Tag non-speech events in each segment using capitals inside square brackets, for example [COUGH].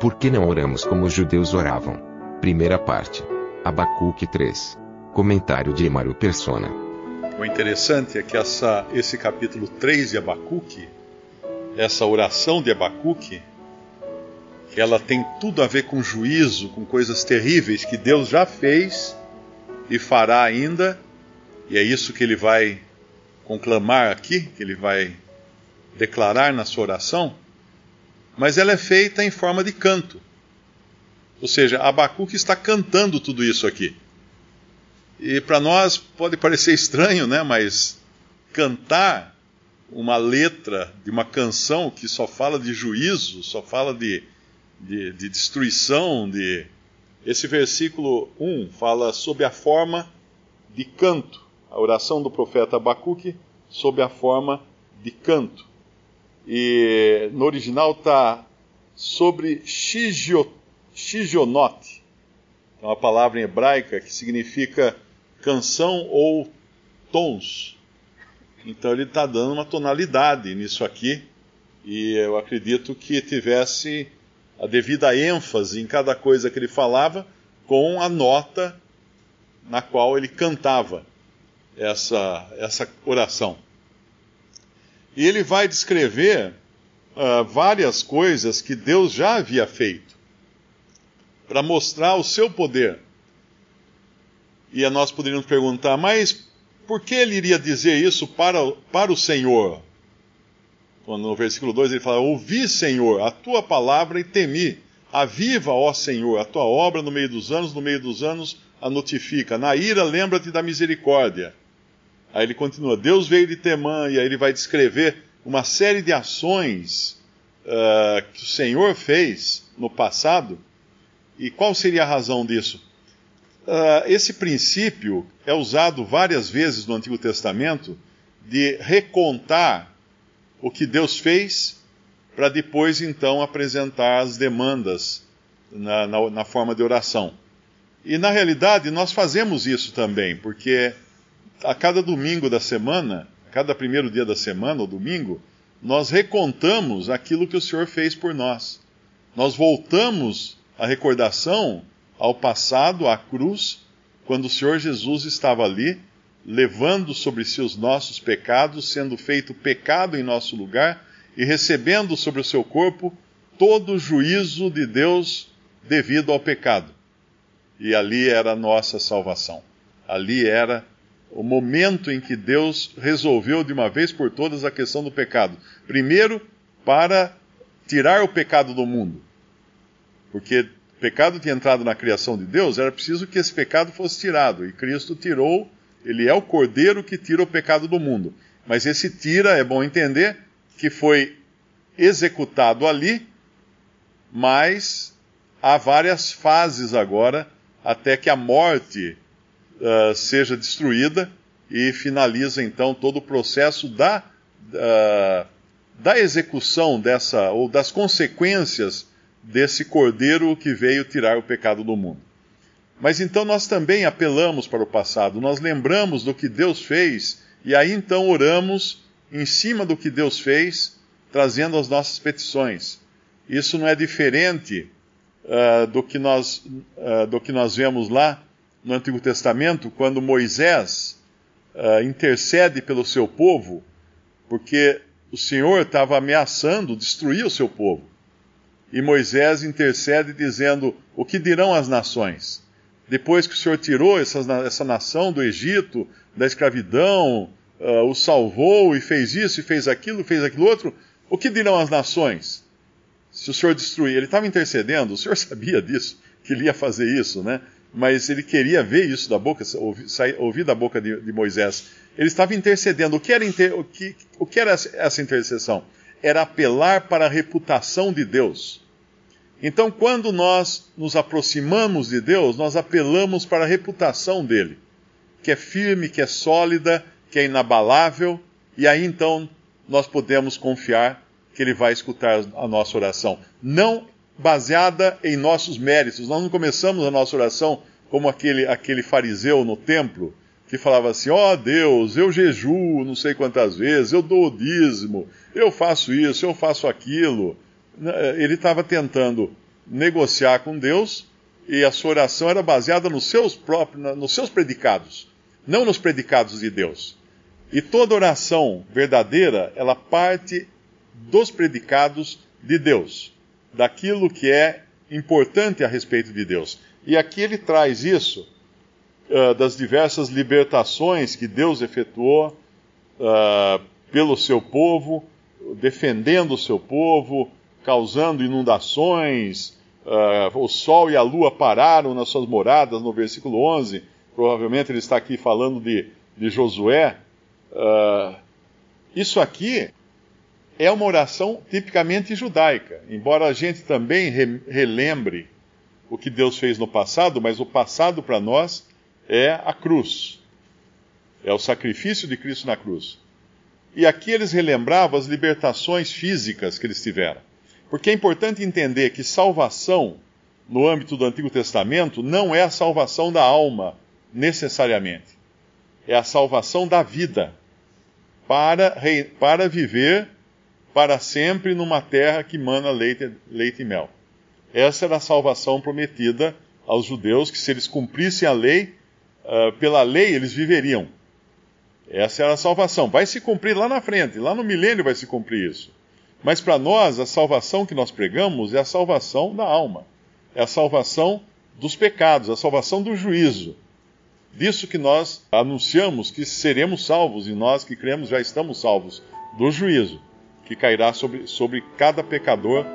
Por que não oramos como os judeus oravam? Primeira parte. Abacuque 3. Comentário de Emaro Persona. O interessante é que essa, esse capítulo 3 de Abacuque, essa oração de Abacuque, que ela tem tudo a ver com juízo, com coisas terríveis que Deus já fez e fará ainda, e é isso que ele vai conclamar aqui, que ele vai declarar na sua oração, mas ela é feita em forma de canto. Ou seja, Abacuque está cantando tudo isso aqui. E para nós pode parecer estranho, né? Mas cantar uma letra de uma canção que só fala de juízo, só fala de, de, de destruição, de. Esse versículo 1 fala sobre a forma de canto. A oração do profeta Abacuque sob a forma de canto. E no original está sobre shigionote, é uma palavra em hebraica que significa canção ou tons. Então ele está dando uma tonalidade nisso aqui, e eu acredito que tivesse a devida ênfase em cada coisa que ele falava, com a nota na qual ele cantava essa, essa oração. E ele vai descrever uh, várias coisas que Deus já havia feito para mostrar o seu poder. E nós poderíamos perguntar, mas por que ele iria dizer isso para, para o Senhor? Quando no versículo 2 ele fala: Ouvi, Senhor, a tua palavra e temi. Aviva, ó Senhor, a tua obra no meio dos anos, no meio dos anos a notifica. Na ira, lembra-te da misericórdia. Aí ele continua: Deus veio de Temã, e aí ele vai descrever uma série de ações uh, que o Senhor fez no passado. E qual seria a razão disso? Uh, esse princípio é usado várias vezes no Antigo Testamento de recontar o que Deus fez para depois então apresentar as demandas na, na, na, forma de oração. E na realidade nós fazemos isso também, porque a cada domingo da semana, cada primeiro dia da semana, ou domingo, nós recontamos aquilo que o Senhor fez por nós. Nós voltamos a recordação ao passado, à cruz, quando o Senhor Jesus estava ali, levando sobre si os nossos pecados, sendo feito pecado em nosso lugar e recebendo sobre o seu corpo todo o juízo de Deus devido ao pecado. E ali era a nossa salvação. Ali era o momento em que Deus resolveu de uma vez por todas a questão do pecado. Primeiro, para tirar o pecado do mundo. Porque pecado tinha entrado na criação de Deus, era preciso que esse pecado fosse tirado. E Cristo tirou, ele é o cordeiro que tira o pecado do mundo. Mas esse tira, é bom entender, que foi executado ali, mas há várias fases agora até que a morte uh, seja destruída e finaliza então todo o processo da, uh, da execução dessa, ou das consequências desse cordeiro que veio tirar o pecado do mundo. Mas então nós também apelamos para o passado, nós lembramos do que Deus fez e aí então oramos em cima do que Deus fez, trazendo as nossas petições. Isso não é diferente uh, do, que nós, uh, do que nós vemos lá no Antigo Testamento, quando Moisés uh, intercede pelo seu povo, porque o Senhor estava ameaçando destruir o seu povo. E Moisés intercede dizendo: O que dirão as nações? Depois que o Senhor tirou essa, nação do Egito, da escravidão, uh, o salvou e fez isso e fez aquilo, fez aquilo outro, o que dirão as nações? Se o Senhor destruir, ele estava intercedendo, o Senhor [LAUGHS] sabia disso, que ele ia fazer isso, né? Mas ele queria ver isso da boca, ouvir, ouvir da boca de, de, Moisés. Ele estava intercedendo. O que, era inter, o, que, o que era essa intercessão? era apelar para a reputação de Deus. Então, quando nós nos aproximamos de Deus, nós apelamos para a reputação dele, que é firme, que é sólida, que é inabalável, e aí então nós podemos confiar que ele vai escutar a nossa oração. Não baseada em nossos méritos. Nós não começamos a nossa oração como aquele, aquele fariseu no templo que falava assim: Ó oh, Deus, eu jejuo não sei quantas vezes, eu dou o dízimo, eu faço isso, eu faço aquilo. Ele estava tentando negociar com Deus e a sua oração era baseada nos seus próprios, nos seus predicados, não nos predicados de Deus. E toda oração verdadeira, ela parte dos predicados de Deus, daquilo que é importante a respeito de Deus. E aqui ele traz isso uh, das diversas libertações que Deus efetuou uh, pelo seu povo, defendendo o seu povo, causando inundações. Uh, o sol e a lua pararam nas suas moradas, no versículo 11. Provavelmente ele está aqui falando de, de Josué. isso aqui é uma oração tipicamente judaica, embora a gente também re relembre o que Deus fez no passado, mas o passado para nós é a cruz. É o sacrifício de Cristo na cruz. E aqui eles relembravam as libertações físicas que eles tiveram. Porque é importante entender que salvação, no âmbito do Antigo Testamento, não é a salvação da alma, necessariamente. É a salvação da vida, para, para viver para sempre numa terra que mana leite, leite e mel. Essa era a salvação prometida aos judeus, que se eles cumprissem a lei, uh, pela lei eles viveriam. Essa era a salvação. Vai se cumprir lá na frente, lá no milênio vai se cumprir isso. Mas para nós, a salvação que nós pregamos é a salvação da alma, é a salvação dos pecados, a salvação do juízo. Disso que nós anunciamos que seremos salvos e nós que cremos já estamos salvos do juízo que cairá sobre, sobre cada pecador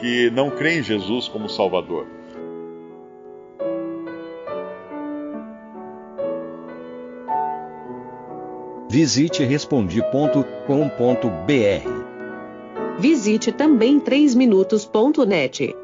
que não crê em Jesus como Salvador. Visite respondi.com.br. Visite também 3minutos.net.